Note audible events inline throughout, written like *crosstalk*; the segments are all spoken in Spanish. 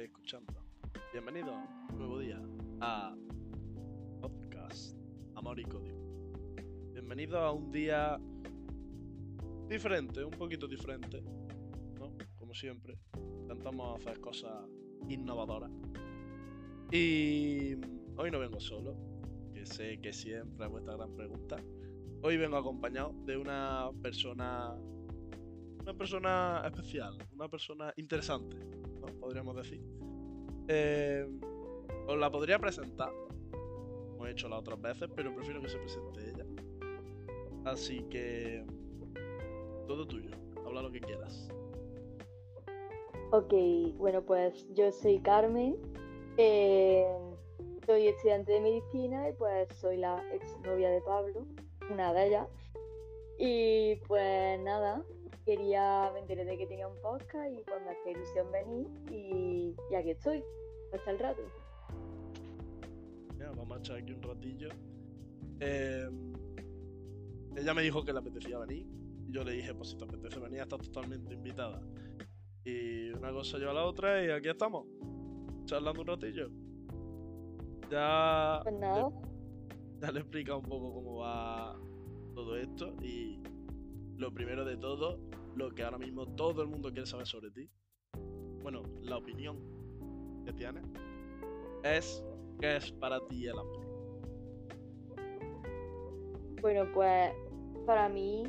esté escuchando. Bienvenido nuevo día a Podcast Amor y Código. Bienvenido a un día diferente, un poquito diferente, ¿no? Como siempre. Intentamos hacer cosas innovadoras. Y hoy no vengo solo, que sé que siempre es vuestra gran pregunta. Hoy vengo acompañado de una persona una persona especial, una persona interesante, ¿no? podríamos decir. Eh, os la podría presentar, como he hecho las otras veces, pero prefiero que se presente ella. Así que todo tuyo, habla lo que quieras. Ok, bueno, pues yo soy Carmen, eh, soy estudiante de medicina y pues soy la exnovia de Pablo, una de ellas. Y pues nada, quería, me enteré de que tenía un podcast y pues me hacía ilusión venir y, y aquí estoy, hasta el rato. Ya, vamos a echar aquí un ratillo. Eh, ella me dijo que le apetecía venir. Y yo le dije, pues si te apetece venir, estás totalmente invitada. Y una cosa lleva a la otra y aquí estamos. Charlando un ratillo. Ya. Pues nada. Ya, ya le he explicado un poco cómo va todo esto. Y lo primero de todo, lo que ahora mismo todo el mundo quiere saber sobre ti. Bueno, la opinión que tienes es qué es para ti el amor. Bueno, pues para mí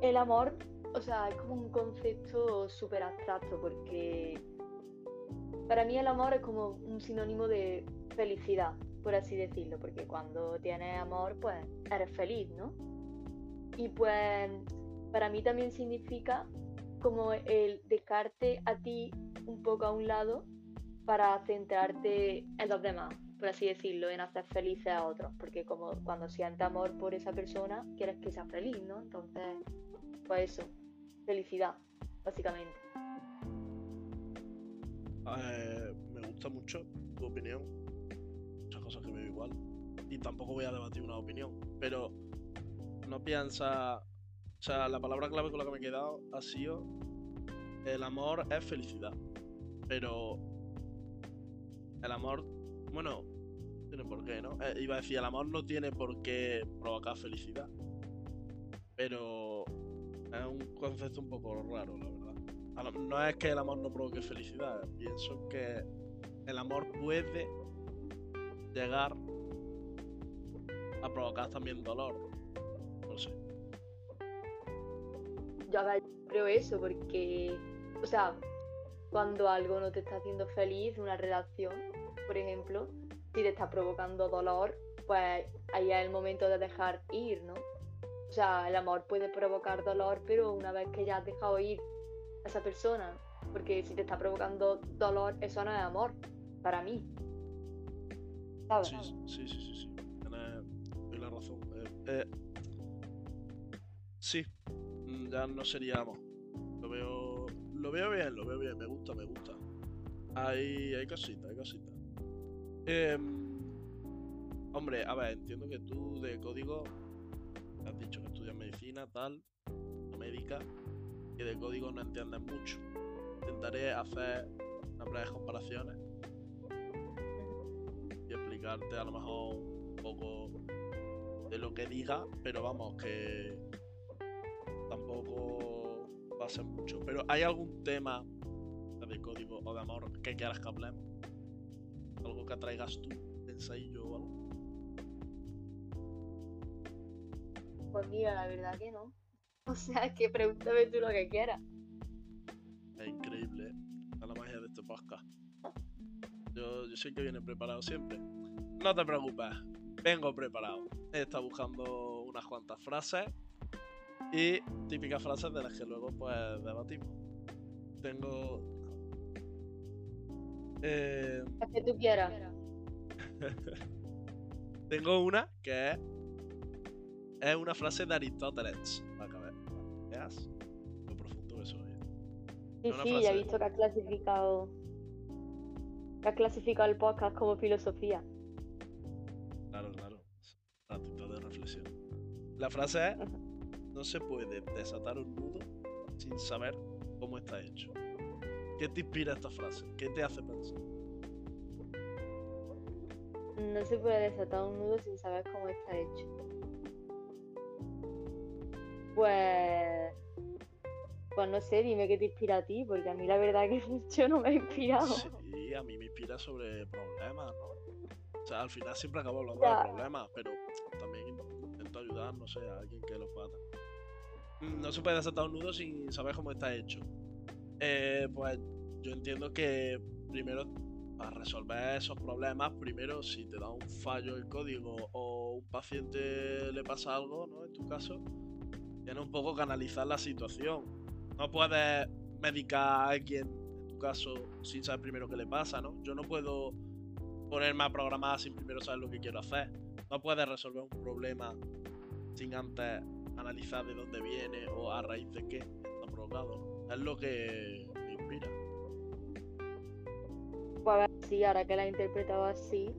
el amor, o sea, es como un concepto súper abstracto porque para mí el amor es como un sinónimo de felicidad, por así decirlo, porque cuando tienes amor, pues eres feliz, ¿no? Y pues para mí también significa como el dejarte a ti un poco a un lado para centrarte en los demás, por así decirlo, en hacer felices a otros, porque como cuando sientes amor por esa persona, quieres que sea feliz, ¿no? Entonces, pues eso, felicidad, básicamente. Eh, me gusta mucho tu opinión. Muchas cosas que veo igual. Y tampoco voy a debatir una opinión. Pero no piensa. O sea, la palabra clave con la que me he quedado ha sido. El amor es felicidad. Pero. El amor. Bueno, tiene por qué, ¿no? Eh, iba a decir, el amor no tiene por qué provocar felicidad. Pero. Es un concepto un poco raro, la verdad. No es que el amor no provoque felicidad. Pienso que el amor puede llegar a provocar también dolor. Yo creo eso, porque, o sea, cuando algo no te está haciendo feliz, una relación, por ejemplo, si te está provocando dolor, pues ahí es el momento de dejar ir, ¿no? O sea, el amor puede provocar dolor, pero una vez que ya has dejado ir a esa persona, porque si te está provocando dolor, eso no es amor, para mí. ¿Sabes? Sí, sí, sí, sí, sí. Tienes la razón. Eh, eh, sí, ya no sería amor. Lo veo, lo veo bien, lo veo bien. Me gusta, me gusta. Hay, hay cositas, hay cositas. Em, hombre, a ver, entiendo que tú de código has dicho que estudias medicina, tal, médica, y de código no entiendes mucho. Intentaré hacer unas breves comparaciones y explicarte a lo mejor un poco de lo que diga, pero vamos, que ser mucho. Pero ¿hay algún tema de código o de amor que quieras que hablemos? Algo que traigas tú de ensayo o algo. Pues mira, la verdad que no. *laughs* O sea, que pregúntame tú lo que quieras. Es increíble, ¿eh? La magia de este podcast. Yo, yo sé que viene preparado siempre. No te preocupes, vengo preparado. He estado buscando unas cuantas frases y típicas frases de las que luego pues debatimos. Tengo... eh, Las que tú quieras. *laughs* tengo una que es... Es una frase de Aristóteles. Ve- veas lo profundo que soy. Sí, Una sí, ya he visto que has clasificado. Que has clasificado el podcast como filosofía. Claro, claro. Ratito de reflexión. La frase es: No se puede desatar un nudo sin saber cómo está hecho. ¿Qué te inspira esta frase? ¿Qué te hace pensar? No se puede desatar un nudo sin saber cómo está hecho. Pues. Pues no sé, dime qué te inspira a ti, porque a mí la verdad que *laughs* yo no me he inspirado. Sí, a mí me inspira sobre problemas, ¿no? O sea, al final siempre acabo hablando de problemas, pero también intento ayudar, no sé, a alguien que los. Mm, no se puede desatar un nudo sin saber cómo está hecho. Eh, pues yo entiendo que primero para resolver esos problemas, primero si te da un fallo el código o un paciente le pasa algo, ¿no? En tu caso, tienes un poco que analizar la situación. No puedes medicar a alguien, en tu caso, sin saber primero qué le pasa, ¿no? Yo no puedo ponerme a programar sin primero saber lo que quiero hacer. No puedes resolver un problema sin antes analizar de dónde viene o a raíz de qué está provocado. Es lo que me inspira. Pues a ver, sí, ahora que la he interpretado así,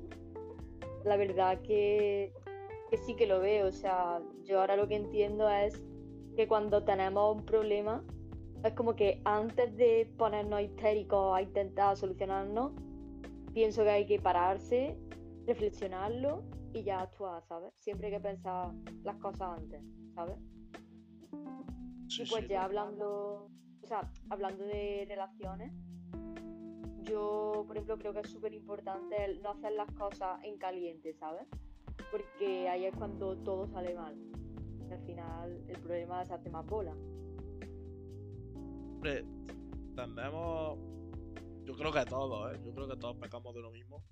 la verdad que, que sí que lo veo. O sea, yo ahora lo que entiendo es que cuando tenemos un problema, es como que antes de ponernos histéricos a intentar solucionarnos, pienso que hay que pararse, reflexionarlo y ya actuar, ¿sabes? Siempre hay que pensar las cosas antes, ¿sabes? y pues ya hablando, o sea, hablando de relaciones, yo, por ejemplo, creo que es súper importante no hacer las cosas en caliente, ¿sabes? Porque ahí es cuando todo sale mal. al final el problema se hace más bola. Hombre, tendemos. Yo creo que todos, ¿eh? Yo creo que todos pecamos de lo mismo.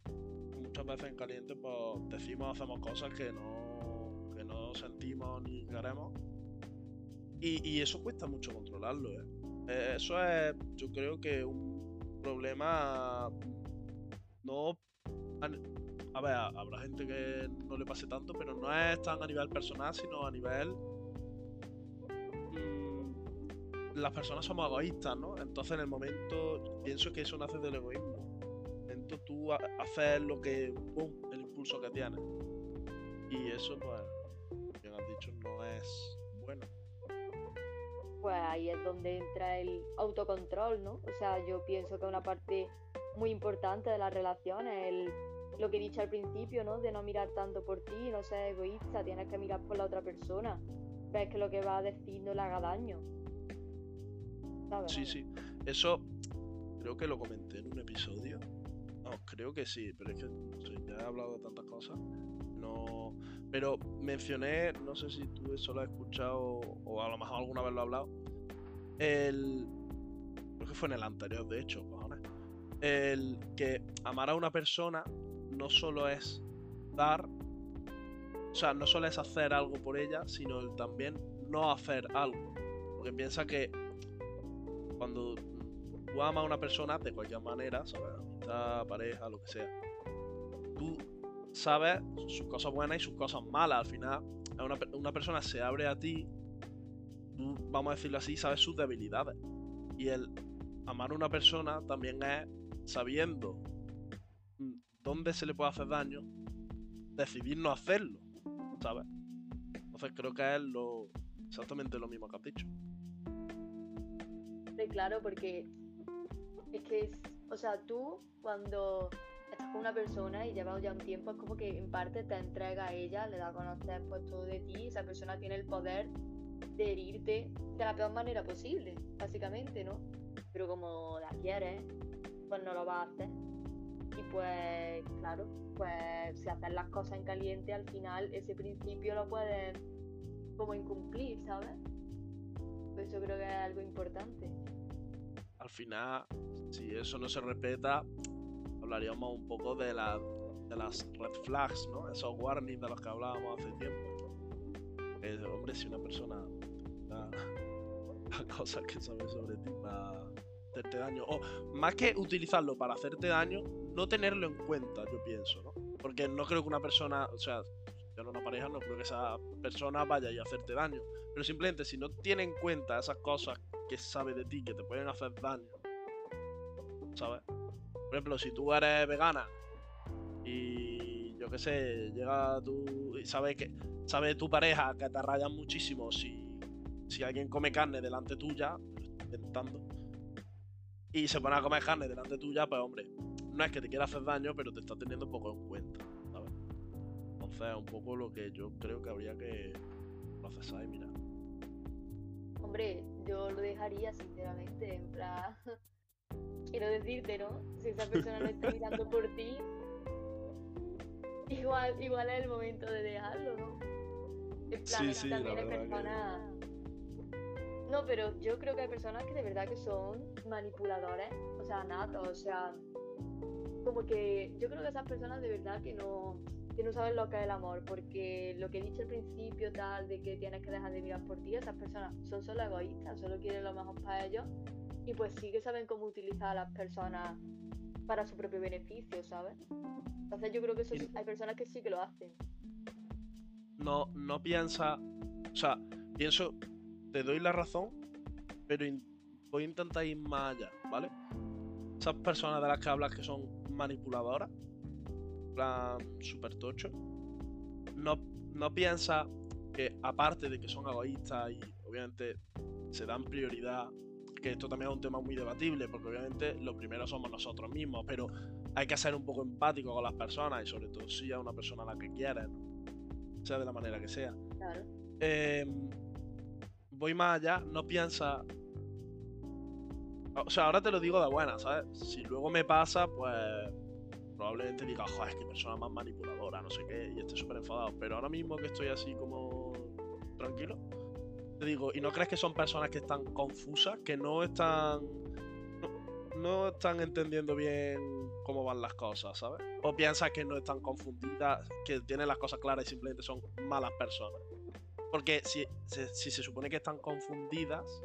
Muchas veces en caliente, pues decimos, hacemos cosas que no, que no sentimos ni queremos. Y, y eso cuesta mucho controlarlo, ¿eh? ¿eh? Eso es, yo creo que un problema no... A ver, habrá gente que no le pase tanto, pero no es tan a nivel personal, sino a nivel... las personas somos egoístas, ¿no? Entonces en el momento pienso que eso nace del egoísmo. En el momento tú haces lo que... ¡Pum! El impulso que tienes. Y eso, pues, bien has dicho, no es bueno pues ahí es donde entra el autocontrol, ¿no? O sea, yo pienso que una parte muy importante de las relaciones, el, lo que he dicho al principio, ¿no? De no mirar tanto por ti, no ser egoísta, tienes que mirar por la otra persona. Ves que lo que va a decir no le haga daño. Sí, sí. Eso creo que lo comenté en un episodio. No, creo que sí, pero es que ya he hablado de tantas cosas. No. Pero mencioné, no sé si tú eso lo has escuchado o a lo mejor alguna vez lo has hablado. El. Creo que fue en el anterior, de hecho, cojones. El que amar a una persona no solo es dar. O sea, no solo es hacer algo por ella, sino el también no hacer algo. Porque piensa que cuando tú amas a una persona de cualquier manera, ¿sabes? Amistad, pareja, lo que sea. Tú sabes sus cosas buenas y sus cosas malas. Al final, una, persona se abre a ti, tú, vamos a decirlo así, sabes sus debilidades. Y el amar a una persona también es sabiendo dónde se le puede hacer daño, decidir no hacerlo, ¿sabes? Entonces creo que es lo, exactamente lo mismo que has dicho. Claro, porque es que, o sea, tú cuando estás con una persona y llevas ya un tiempo, es como que en parte te entrega a ella, le da a conocer pues todo de ti, esa persona tiene el poder de herirte de la peor manera posible, básicamente, ¿no? Pero como la quieres, pues no lo vas a hacer. Y pues, claro, pues si haces las cosas en caliente, al final ese principio lo puedes como incumplir, ¿sabes? Pues eso creo que es algo importante. Al final, si eso no se respeta, hablaríamos un poco de, la, de las red flags, ¿no? Esos warnings de los que hablábamos hace tiempo. hombre, si una persona da, *laughs* cosas que sabe sobre ti para hacerte daño, o más que utilizarlo para hacerte daño, no tenerlo en cuenta, yo pienso, ¿no? Porque no creo que una persona, o sea, yo no una pareja, no creo que esa persona vaya a hacerte daño. Pero simplemente si no tiene en cuenta esas cosas que sabe de ti que te pueden hacer daño, ¿sabes? Por ejemplo, si tú eres vegana y yo qué sé, llega tú y sabe que sabe tu pareja que te rayan muchísimo si, si alguien come carne delante tuya, intentando. y se pone a comer carne delante tuya, pues hombre, no es que te quiera hacer daño, pero te está teniendo poco en cuenta, ¿sabes? Entonces es un poco lo que yo creo que habría que procesar y mirar. Hombre, yo lo dejaría sinceramente, en plan, *laughs* quiero decirte, ¿no? Si esa persona no está mirando por ti, *laughs* igual, igual es el momento de dejarlo, ¿no? En plan, Sí, también hay que- personas... No, pero yo creo que hay personas que de verdad que son manipuladores, o sea, natos, o sea, como que yo creo que esas personas de verdad que no, que no saben lo que es el amor, porque lo que he dicho al principio, tal, de que tienes que dejar de mirar por ti, esas personas son solo egoístas, solo quieren lo mejor para ellos, y pues sí que saben cómo utilizar a las personas para su propio beneficio, ¿sabes? Entonces yo creo que eso Y- sí- hay personas que sí que lo hacen. No, no piensa, o sea, pienso, te doy la razón, pero in- voy a intentar ir más allá, ¿vale? Esas personas de las que hablas que son manipuladoras, plan super tocho, no, no piensa que aparte de que son egoístas y obviamente se dan prioridad, que esto también es un tema muy debatible, porque obviamente lo primero somos nosotros mismos, pero hay que ser un poco empático con las personas y sobre todo si es una persona a la que quieres, sea de la manera que sea. Claro. Eh, voy más allá, no piensa. O sea, ahora te lo digo de buena, ¿sabes? Si luego me pasa, pues probablemente diga, joder, es que persona más manipuladora, no sé qué, y esté súper enfadado. Pero ahora mismo que estoy así como tranquilo, te digo, ¿y no crees que son personas que están confusas, que no están. No, están entendiendo bien cómo van las cosas, ¿sabes? O piensas que no están confundidas, que tienen las cosas claras y simplemente son malas personas. Porque si si se supone que están confundidas,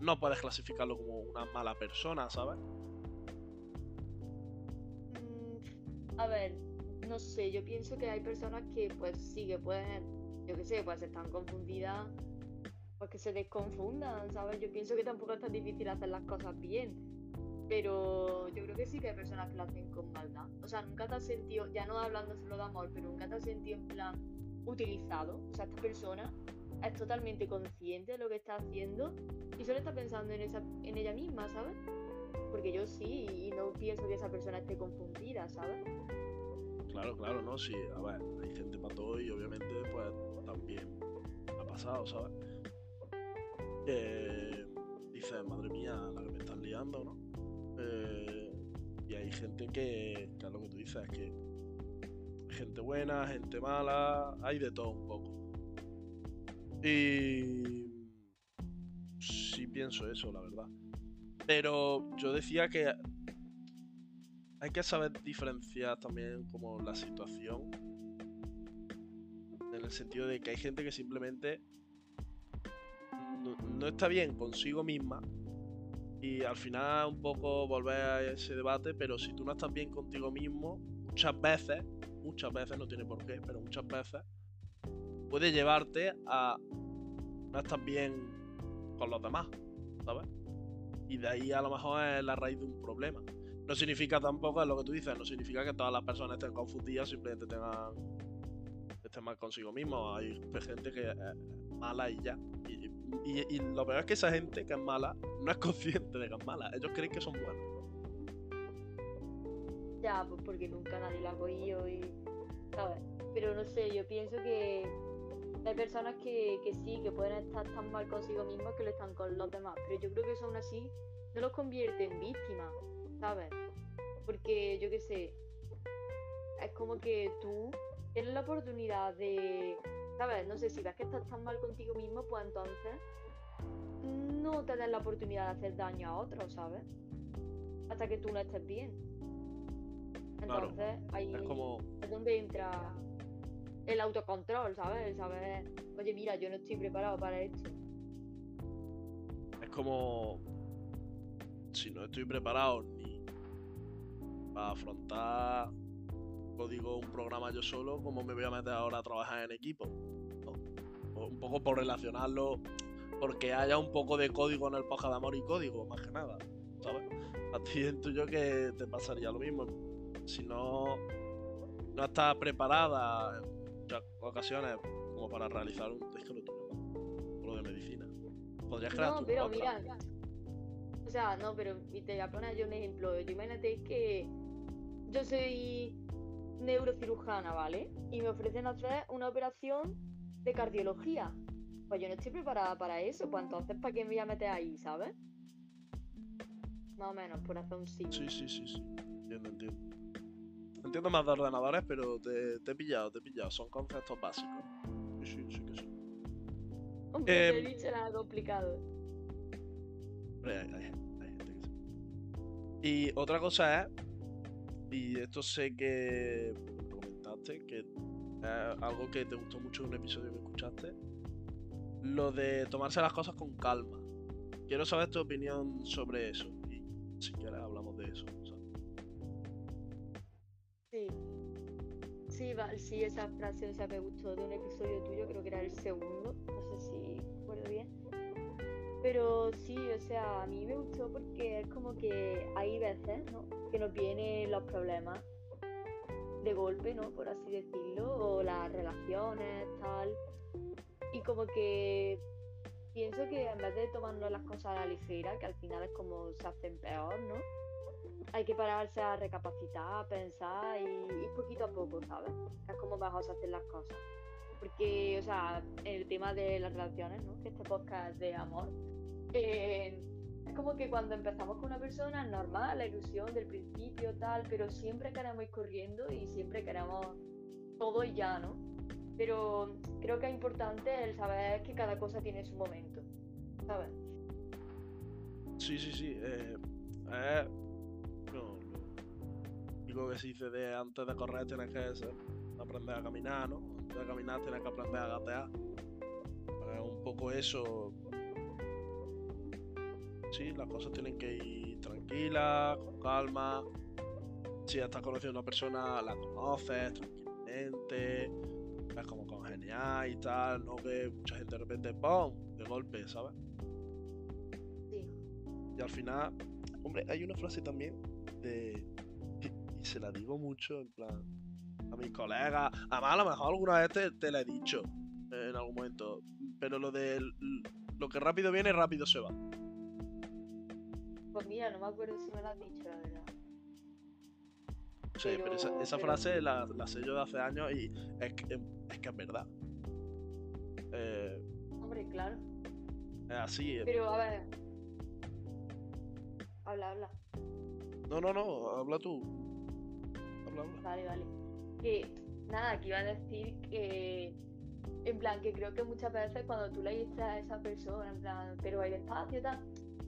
no puedes clasificarlo como una mala persona, ¿sabes? A ver, no sé, yo pienso que hay personas que pues sí que pueden, yo qué sé, pues están confundidas, pues que se desconfundan, ¿sabes? Yo pienso que tampoco es tan difícil hacer las cosas bien, pero yo creo que sí que hay personas que lo hacen con maldad. O sea, nunca te has sentido, ya no hablando solo de amor, pero nunca te has sentido en plan utilizado. O sea, esta persona es totalmente consciente de lo que está haciendo y solo está pensando en, esa, en ella misma, ¿sabes? Porque yo sí, pienso que esa persona esté confundida, ¿sabes? Claro, claro, ¿no? Sí, a ver, hay gente para todo y obviamente pues también ha pasado, ¿sabes? Que dices, madre mía, la que me están liando, ¿no? Eh, y hay gente que, que es lo que tú dices, que gente buena, gente mala, hay de todo un poco. Y sí pienso eso, la verdad. Pero yo decía que hay que saber diferenciar también como la situación. En el sentido de que hay gente que simplemente no, está bien consigo misma. Y al final un poco volver a ese debate, pero si tú no estás bien contigo mismo, muchas veces, muchas veces, no tiene por qué, pero muchas veces, puede llevarte a no estar bien con los demás, ¿sabes? Y de ahí a lo mejor es la raíz de un problema. No significa tampoco, es lo que tú dices, no significa que todas las personas estén confundidas, simplemente tengan estén mal consigo mismos. Hay gente que es mala y ya. Y, lo peor es que esa gente que es mala no es consciente de que es mala. Ellos creen que son buenos. Ya, pues porque nunca nadie lo ha cogido y. ¿Sabes? Pero no sé, yo pienso que hay personas que, que sí, que pueden estar tan mal consigo mismos que lo están con los demás. Pero yo creo que eso aún así no los convierte en víctimas, ¿sabes? Porque yo qué sé, es como que tú tienes la oportunidad de, ¿sabes? No sé, si ves que estás tan mal contigo mismo, pues entonces no te des la oportunidad de hacer daño a otros, ¿sabes? Hasta que tú no estés bien. Claro, Entonces, ahí Es como, es donde entra el autocontrol, ¿sabes? El saber, oye, mira, yo no estoy preparado para esto. es como si no estoy preparado ni para afrontar, digo, un programa yo solo, ¿cómo me voy a meter ahora a trabajar en equipo? ¿No? O Un poco por relacionarlo, porque haya un poco de código en el podcast de amor y código, más que nada, ¿sabes? A ti intuyo que te pasaría lo mismo. Si no, no estás preparada en muchas ocasiones como para realizar un... Es que lo tuyo, lo de medicina. Podrías crear No, tu pero mira, o sea, no, pero y te voy a poner yo un ejemplo. Yo imagínate que yo soy neurocirujana, ¿vale? Y me ofrecen hacer una operación de cardiología. Pues yo no estoy preparada para eso, pues entonces ¿para qué me voy a meter ahí, ¿sabes? Más o menos, por hacer un sí. Sí, sí, sí, sí. Entiendo, entiendo. Entiendo más de ordenadores, pero te, te he pillado, te he pillado. Son conceptos básicos. Sí, sí, sí que sí. Hombre, Eh, te he dicho nada complicado. Hombre, hay, hay- hay gente que sí. Y otra cosa es, y esto sé que comentaste, que es algo que te gustó mucho de un episodio que escuchaste, lo de tomarse las cosas con calma. Quiero saber tu opinión sobre eso. Y si quieres hablamos de eso. sea. Sí. Sí, sí, esa frase, o sea, me gustó de un episodio tuyo, creo que era el segundo, no sé si recuerdo bien. Pero sí, o sea, a mí me gustó porque es como que hay veces, ¿no? Que nos vienen los problemas de golpe, ¿no? Por así decirlo, o las relaciones, tal. Y como que pienso que en vez de tomarnos las cosas a la ligera, que al final es como se hacen peor, ¿no? hay que pararse a recapacitar, a pensar y ir poquito a poco, ¿sabes? Es como mejor se hacen las cosas. Porque, o sea, el tema de las relaciones, ¿no? Que este podcast de amor. eh, que cuando empezamos con una persona es normal, la ilusión del principio, tal, pero siempre queremos ir corriendo y siempre queremos todo y ya, ¿no? Pero creo que es importante el saber que cada cosa tiene su momento, ¿sabes? Sí, sí, sí. Eh, es- no, lo que se dice de antes de correr tienes que ser- aprender a caminar, ¿no? Antes de caminar tienes que aprender a gatear. Es un poco eso. Sí, las cosas tienen que ir tranquilas, con calma. Si estás conociendo a una persona, la conoces tranquilamente, ves como congeniar y tal, no que mucha gente de repente, ¡pum! de golpe, ¿sabes? Sí. Y al final, hombre, hay una frase también de. Y se la digo mucho, en plan. A mis colegas. Además, a lo mejor alguna vez te, te la he dicho. En algún momento. Pero lo de. Lo que rápido viene, rápido se va. Mira, no me acuerdo si me lo has dicho, la verdad. Sí, pero, esa, Pero- esa pero- frase la, la sé yo de hace años y es que es, que es verdad. Eh, Hombre, claro. es así. eh. Pero a ver. Habla, habla. No, no, no, habla tú. Habla, habla. Vale, vale. Que nada, que iba a decir que. En plan, que creo que muchas veces cuando tú le dices a esa persona, en plan, pero hay espacio y tal,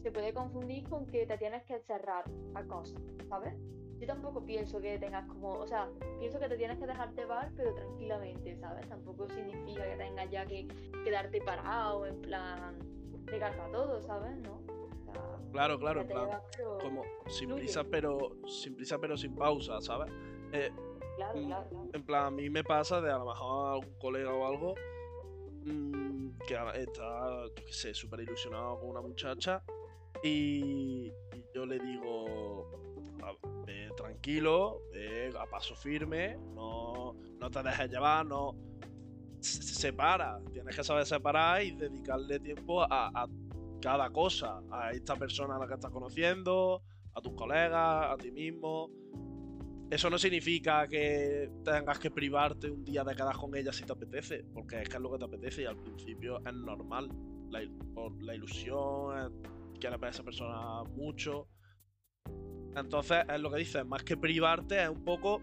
se puede confundir con que te tienes que cerrar a cosas, ¿sabes? Yo tampoco pienso que tengas como, o sea, pienso que te tienes que dejar llevar, pero tranquilamente, ¿sabes? Tampoco significa que tengas ya que quedarte parado, en plan, pegarte a todo, ¿sabes? ¿No? O sea, Claro, claro, en plan. pero- Como sin fluye. prisa, pero. Sin prisa, pero sin pausa, ¿sabes? Eh, Claro, Mm. claro, claro. En plan, a mí me pasa de a lo mejor algún colega o algo mm, que está, yo qué sé, súper ilusionado con una muchacha y, yo le digo, "A- ve tranquilo, ve a paso firme, no, no te dejes llevar, no... se- se- Separa, tienes que saber separar y dedicarle tiempo a, cada cosa, a esta persona a la que estás conociendo, a tus colegas, a ti mismo. Eso no significa que tengas que privarte un día de quedar con ella si te apetece, porque es que es lo que te apetece y al principio es normal. La, il- la ilusión, eh, quieres ver a esa persona mucho. Entonces, es lo que dices, más que privarte, es un poco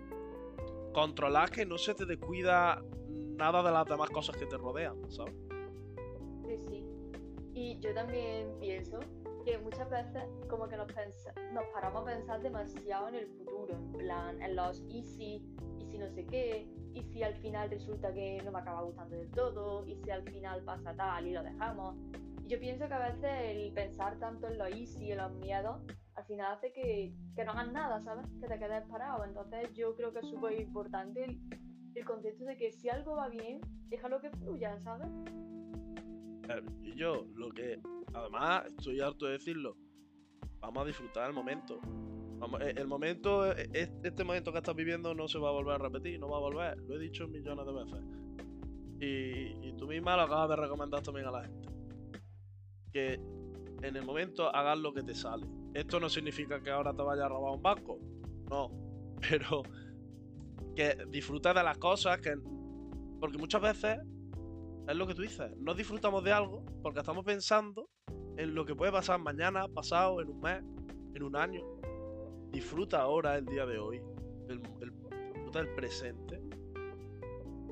controlar que no se te descuida nada de las demás cosas que te rodean, ¿sabes? Sí, sí. Y yo también pienso que muchas veces como que nos, nos paramos a pensar demasiado en el futuro, en plan, en los y si, y si no sé qué, y si al final resulta que no me acaba gustando del todo, y si al final pasa tal y lo dejamos. Yo pienso que a veces el pensar tanto en los easy, en los miedos, al final hace que, que no hagas nada, ¿sabes? Que te quedes parado. Entonces yo creo que es súper importante el, el concepto de que si algo va bien, déjalo que fluya, ¿sabes? Eh, Y yo, lo que. Además, estoy harto de decirlo. Vamos a disfrutar el momento. Eh, el momento, eh, es- este momento que estás viviendo no se va a volver a repetir, no va a volver. Lo he dicho millones de veces. Y, y tú misma lo acabas de recomendar también a la gente. Que en el momento hagas lo que te sale. Esto no significa que ahora te vaya a robar un banco, no, *laughs* pero que disfruta de las cosas que porque muchas veces es lo que tú dices, no disfrutamos de algo porque estamos pensando en lo que puede pasar mañana, pasado, en un mes, en un año. Disfruta ahora el día de hoy, disfruta el presente,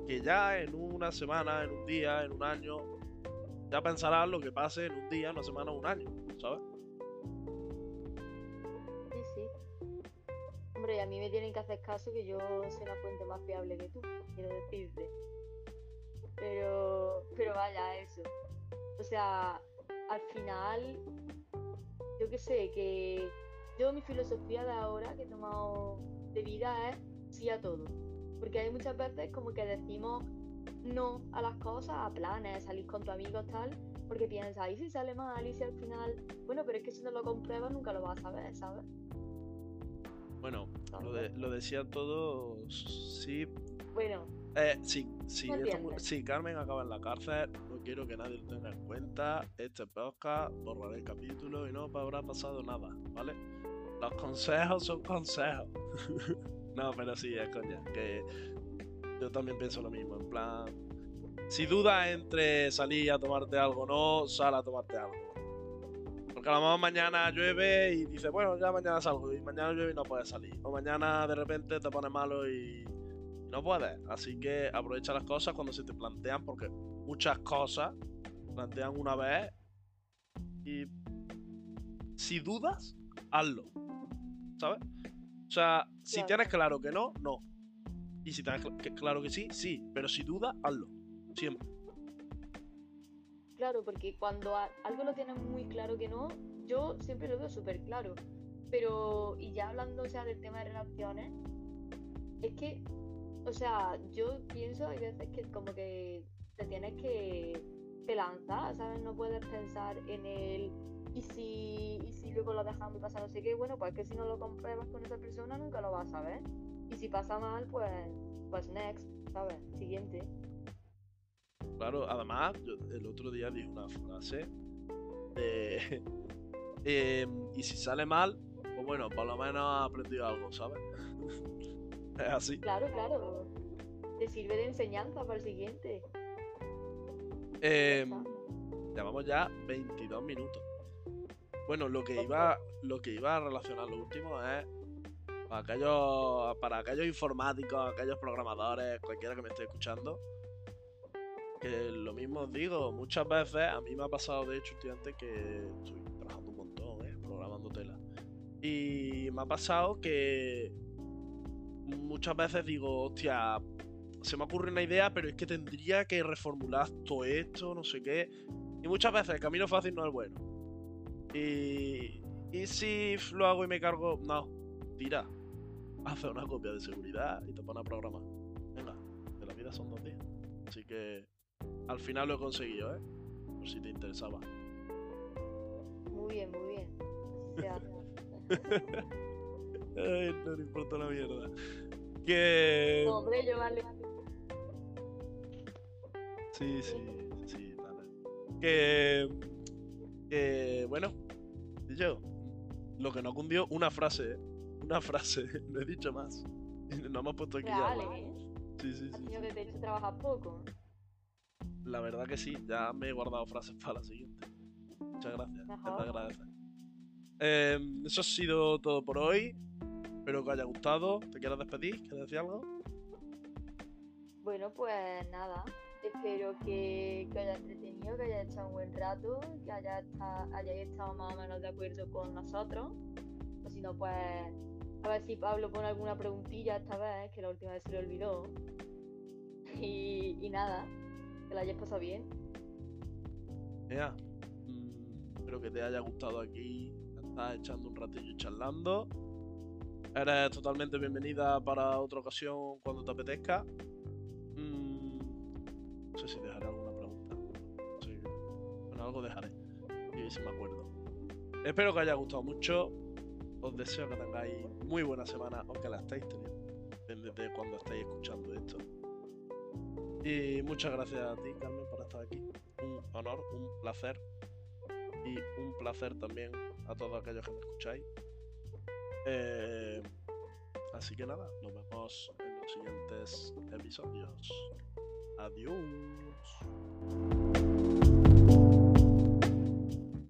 que ya en una semana, en un día, en un año, ya pensarás lo que pase en un día, una semana un año, ¿sabes? Sí, sí. Hombre, a mí me tienen que hacer caso que yo soy la fuente más fiable que tú, quiero decirte. Pero, pero vaya, eso. O sea, al final, yo qué sé, que yo mi filosofía de ahora que he tomado de vida es sí a todo. Porque hay muchas veces como que decimos no a las cosas, a planes, salir con tus amigos, tal, porque piensas, ¿y si sale mal? ¿Y si al final? Bueno, pero es que si no lo compruebas nunca lo vas a ver, ¿sabes? Bueno, lo, de, lo decían todos, sí. Bueno, eh, sí, sí, Carmen acaba en la cárcel. No quiero que nadie lo tenga en cuenta. Este podcast, borraré el capítulo y no habrá pasado nada, ¿vale? Los consejos son consejos. *laughs* no, pero sí, es coña. Que yo también pienso lo mismo. En plan, si dudas entre salir a tomarte algo o no, sal a tomarte algo. Porque a lo mejor mañana llueve y dices, bueno, ya mañana salgo. Y mañana llueve y no puedes salir. O mañana de repente te pones malo y no puedes. Así que aprovecha las cosas cuando se te plantean, porque muchas cosas plantean una vez y si dudas, hazlo. ¿Sabes? O sea, si tienes claro que no, no. Y si tienes claro que sí, sí. Pero si dudas, hazlo. Siempre. Claro, porque cuando algo lo tienes muy claro que no, yo siempre lo veo súper claro. Pero, y ya hablando o sea, del tema de relaciones, es que o sea, yo pienso, hay veces que como que te tienes que, lanzar, ¿sabes? No puedes pensar en el y si, y si luego lo dejamos pasar no sé qué, bueno, pues que si no lo compruebas con esa persona nunca lo vas a ver. Y si pasa mal, pues, pues next, ¿sabes? Siguiente. Claro, además, yo el otro día dije una frase de... *laughs* Em, y si sale mal, pues bueno, por lo menos ha aprendido algo, ¿sabes? *laughs* Es así. Claro, claro. Te sirve de enseñanza para el siguiente. Eh, llevamos ya 22 minutos. Bueno, lo que iba, lo que iba a relacionar lo último es aquellos, para aquellos informáticos, aquellos programadores, cualquiera que me esté escuchando. Que lo mismo os digo, muchas veces a mí me ha pasado de hecho últimamente que estoy trabajando un montón, ¿eh? programando tela. Y me ha pasado que muchas veces digo, hostia, se me ocurre una idea, pero es que tendría que reformular todo esto, no sé qué. Y muchas veces el camino fácil no es bueno. Y, y si lo hago y me cargo, no, tira. Hace una copia de seguridad y te pone a programar. Venga, de la vida son dos días. Así que al final lo he conseguido, ¿eh? Por si te interesaba. Muy bien, muy bien. *laughs* Ay, no le importa la mierda. Que. hombre, yo vale. Sí, sí, sí, nada. Que. Que. Bueno, yo. Lo que no cundió, una frase, ¿eh? Una frase, *laughs* no he dicho más. *laughs* No hemos puesto aquí ya. ¿eh? Sí, sí, sí. Yo que te he hecho trabajar poco. La verdad que sí, ya me he guardado frases para la siguiente. Muchas gracias. Te Eh, eso ha sido todo por hoy. Espero que os haya gustado. ¿Te quieres despedir? ¿Quieres decir algo? Bueno, pues nada. Espero que, que os haya entretenido, que hayáis echado un buen rato, que haya hayáis estado más o menos de acuerdo con nosotros. O si no, pues a ver si Pablo pone alguna preguntilla esta vez, que la última vez se le olvidó. Y, nada, que la hayáis pasado bien. Ya. Mm, espero que te haya gustado aquí. Estás echando un ratillo charlando. Eres totalmente bienvenida para otra ocasión cuando te apetezca. Mm, no sé si dejaré alguna pregunta. Sí. Bueno, algo dejaré. Y si me acuerdo. Espero que haya gustado mucho. Os deseo que tengáis muy buena semana, aunque la estáis teniendo desde cuando estáis escuchando esto. Y muchas gracias a ti, Carmen, por estar aquí. Un honor, un placer. Y un placer también a todos aquellos que me escucháis. Eh, así que nada, nos vemos en los siguientes episodios. Adiós.